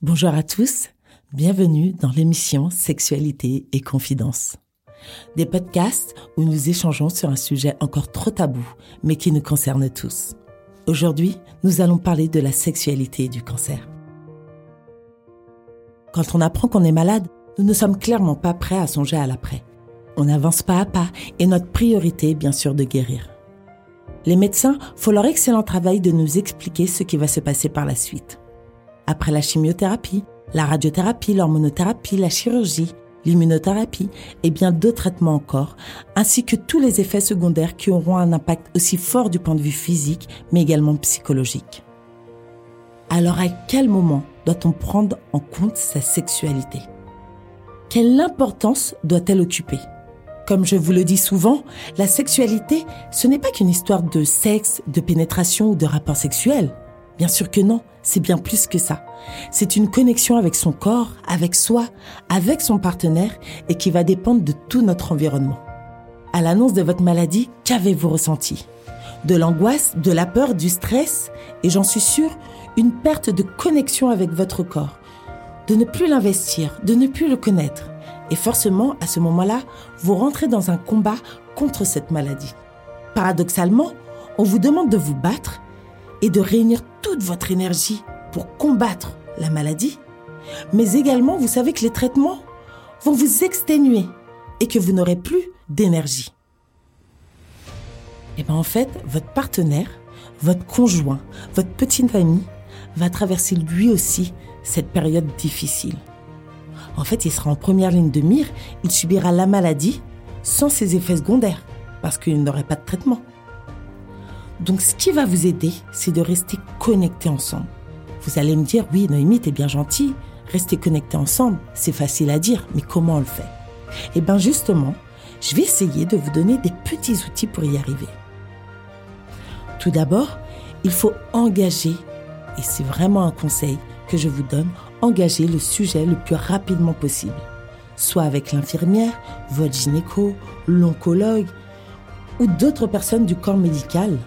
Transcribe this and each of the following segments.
Bonjour à tous, bienvenue dans l'émission Sexualité et Confidence. Des podcasts où nous échangeons sur un sujet encore trop tabou, mais qui nous concerne tous. Aujourd'hui, nous allons parler de la sexualité et du cancer. Quand on apprend qu'on est malade, nous ne sommes clairement pas prêts à songer à l'après. On avance pas à pas et notre priorité est bien sûr de guérir. Les médecins font leur excellent travail de nous expliquer ce qui va se passer par la suite. Après la chimiothérapie, la radiothérapie, l'hormonothérapie, la chirurgie, l'immunothérapie et bien d'autres traitements encore, ainsi que tous les effets secondaires qui auront un impact aussi fort du point de vue physique, mais également psychologique. Alors à quel moment doit-on prendre en compte sa sexualité? Quelle importance doit-elle occuper? Comme je vous le dis souvent, la sexualité, ce n'est pas qu'une histoire de sexe, de pénétration ou de rapport sexuel. Bien sûr que non, c'est bien plus que ça. C'est une connexion avec son corps, avec soi, avec son partenaire et qui va dépendre de tout notre environnement. À l'annonce de votre maladie, qu'avez-vous ressenti? De l'angoisse, de la peur, du stress? Et j'en suis sûre, une perte de connexion avec votre corps. De ne plus l'investir, de ne plus le connaître. Et forcément, à ce moment-là, vous rentrez dans un combat contre cette maladie. Paradoxalement, on vous demande de vous battre et de réunir toute votre énergie pour combattre la maladie, mais également vous savez que les traitements vont vous exténuer et que vous n'aurez plus d'énergie. Et bien en fait, votre partenaire, votre conjoint, votre petite famille va traverser lui aussi cette période difficile. En fait, il sera en première ligne de mire, il subira la maladie sans ses effets secondaires parce qu'il n'aurait pas de traitement. Donc ce qui va vous aider, c'est de rester connectés ensemble. Vous allez me dire, oui, Noémie, t'es bien gentil, rester connectés ensemble, c'est facile à dire, mais comment on le fait? Eh bien justement, je vais essayer de vous donner des petits outils pour y arriver. Tout d'abord, il faut engager, et c'est vraiment un conseil que je vous donne, engager le sujet le plus rapidement possible. Soit avec l'infirmière, votre gynéco, l'oncologue ou d'autres personnes du corps médical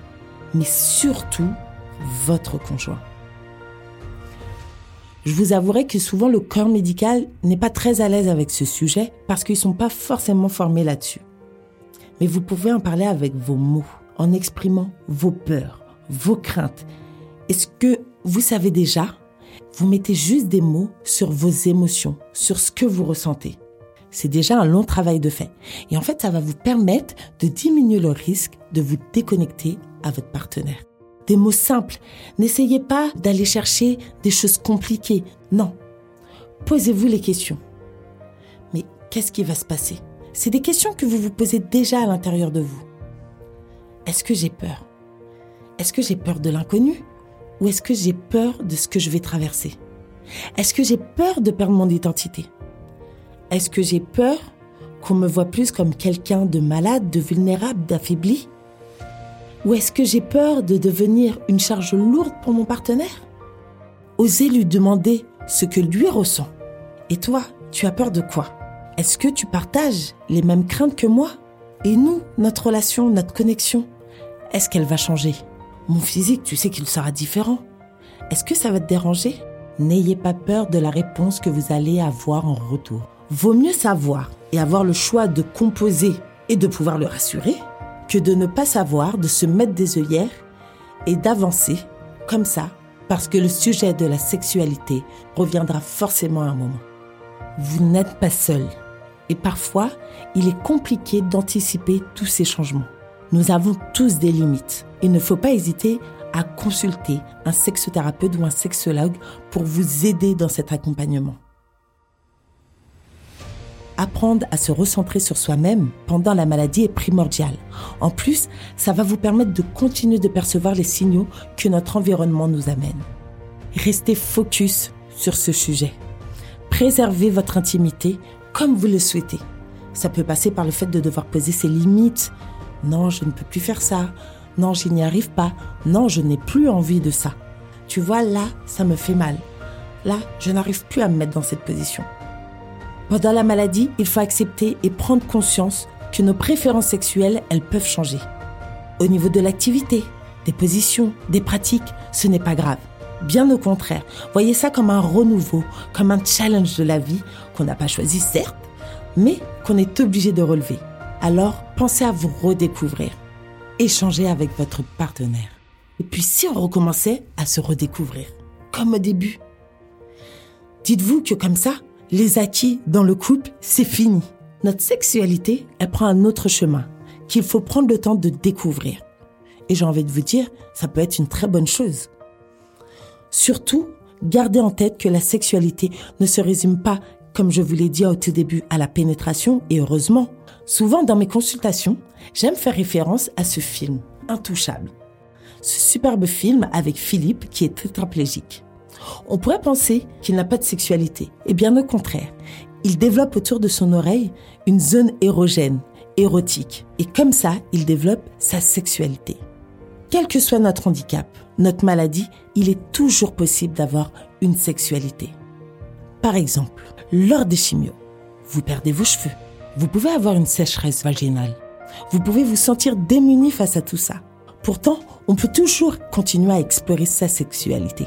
mais surtout votre conjoint. Je vous avouerai que souvent le corps médical n'est pas très à l'aise avec ce sujet parce qu'ils ne sont pas forcément formés là-dessus. Mais vous pouvez en parler avec vos mots, en exprimant vos peurs, vos craintes. Est-ce que vous savez déjà? Vous mettez juste des mots sur vos émotions, sur ce que vous ressentez. C'est déjà un long travail de fait. Et en fait, ça va vous permettre de diminuer le risque de vous déconnecter à votre partenaire. Des mots simples. N'essayez pas d'aller chercher des choses compliquées. Non. Posez-vous les questions. Mais qu'est-ce qui va se passer? C'est des questions que vous vous posez déjà à l'intérieur de vous. Est-ce que j'ai peur? Est-ce que j'ai peur de l'inconnu? Ou est-ce que j'ai peur de ce que je vais traverser? Est-ce que j'ai peur de perdre mon identité? Est-ce que j'ai peur qu'on me voit plus comme quelqu'un de malade, de vulnérable, d'affaibli? Ou est-ce que j'ai peur de devenir une charge lourde pour mon partenaire? Osez lui demander ce que lui ressent. Et toi, tu as peur de quoi? Est-ce que tu partages les mêmes craintes que moi? Et nous, notre relation, notre connexion, est-ce qu'elle va changer? Mon physique, tu sais qu'il sera différent. Est-ce que ça va te déranger? N'ayez pas peur de la réponse que vous allez avoir en retour. Vaut mieux savoir et avoir le choix de composer et de pouvoir le rassurer que de ne pas savoir, de se mettre des œillères et d'avancer comme ça, parce que le sujet de la sexualité reviendra forcément à un moment. Vous n'êtes pas seul. Et parfois, il est compliqué d'anticiper tous ces changements. Nous avons tous des limites. Il ne faut pas hésiter à consulter un sexothérapeute ou un sexologue pour vous aider dans cet accompagnement apprendre à se recentrer sur soi-même pendant la maladie est primordial. En plus, ça va vous permettre de continuer de percevoir les signaux que notre environnement nous amène. Restez focus sur ce sujet. Préservez votre intimité comme vous le souhaitez. Ça peut passer par le fait de devoir poser ses limites. Non, je ne peux plus faire ça. Non, je n'y arrive pas. Non, je n'ai plus envie de ça. Tu vois, là, ça me fait mal. Là, je n'arrive plus à me mettre dans cette position. Pendant la maladie, il faut accepter et prendre conscience que nos préférences sexuelles, elles peuvent changer. Au niveau de l'activité, des positions, des pratiques, ce n'est pas grave. Bien au contraire, voyez ça comme un renouveau, comme un challenge de la vie qu'on n'a pas choisi certes, mais qu'on est obligé de relever. Alors, pensez à vous redécouvrir. Échangez avec votre partenaire. Et puis si on recommençait à se redécouvrir, comme au début. Dites-vous que comme ça, les acquis dans le couple, c'est fini. Notre sexualité, elle prend un autre chemin qu'il faut prendre le temps de découvrir. Et j'ai envie de vous dire, ça peut être une très bonne chose. Surtout, gardez en tête que la sexualité ne se résume pas, comme je vous l'ai dit au tout début, à la pénétration, et heureusement. Souvent dans mes consultations, j'aime faire référence à ce film, Intouchable. Ce superbe film avec Philippe qui est tétraplégique. On pourrait penser qu'il n'a pas de sexualité, et bien au contraire, il développe autour de son oreille une zone érogène, érotique, et comme ça, il développe sa sexualité. Quel que soit notre handicap, notre maladie, il est toujours possible d'avoir une sexualité. Par exemple, lors des chimios, vous perdez vos cheveux. Vous pouvez avoir une sécheresse vaginale. Vous pouvez vous sentir démuni face à tout ça. Pourtant, on peut toujours continuer à explorer sa sexualité.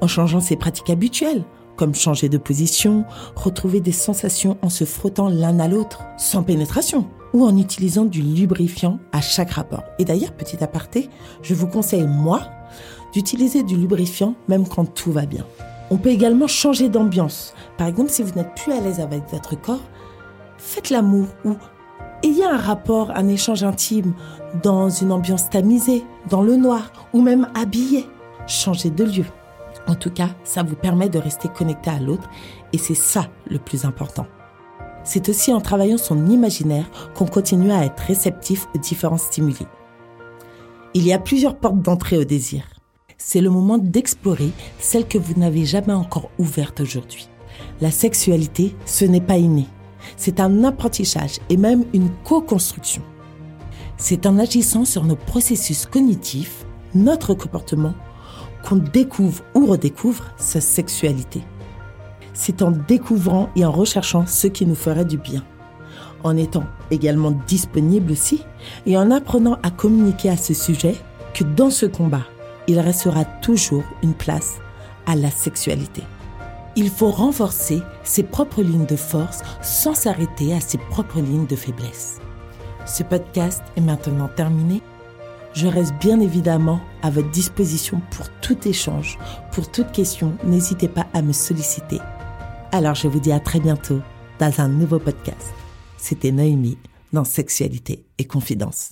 En changeant ses pratiques habituelles, comme changer de position, retrouver des sensations en se frottant l'un à l'autre, sans pénétration, ou en utilisant du lubrifiant à chaque rapport. Et d'ailleurs, petit aparté, je vous conseille, moi, d'utiliser du lubrifiant même quand tout va bien. On peut également changer d'ambiance. Par exemple, si vous n'êtes plus à l'aise avec votre corps, faites l'amour ou ayez un rapport, un échange intime dans une ambiance tamisée, dans le noir ou même habillé. Changez de lieu. En tout cas, ça vous permet de rester connecté à l'autre et c'est ça le plus important. C'est aussi en travaillant son imaginaire qu'on continue à être réceptif aux différents stimuli. Il y a plusieurs portes d'entrée au désir. C'est le moment d'explorer celle que vous n'avez jamais encore ouverte aujourd'hui. La sexualité, ce n'est pas inné. C'est un apprentissage et même une co-construction. C'est en agissant sur nos processus cognitifs, notre comportement, qu'on découvre ou redécouvre sa sexualité c'est en découvrant et en recherchant ce qui nous ferait du bien. En étant également disponible aussi et en apprenant à communiquer à ce sujet que dans ce combat, il restera toujours une place à la sexualité. Il faut renforcer ses propres lignes de force sans s'arrêter à ses propres lignes de faiblesse. Ce podcast est maintenant terminé. Je reste bien évidemment à votre disposition pour tout échange, pour toute question. N'hésitez pas à me solliciter alors je vous dis à très bientôt dans un nouveau podcast. C'était Noémie dans Sexualité et Confidence.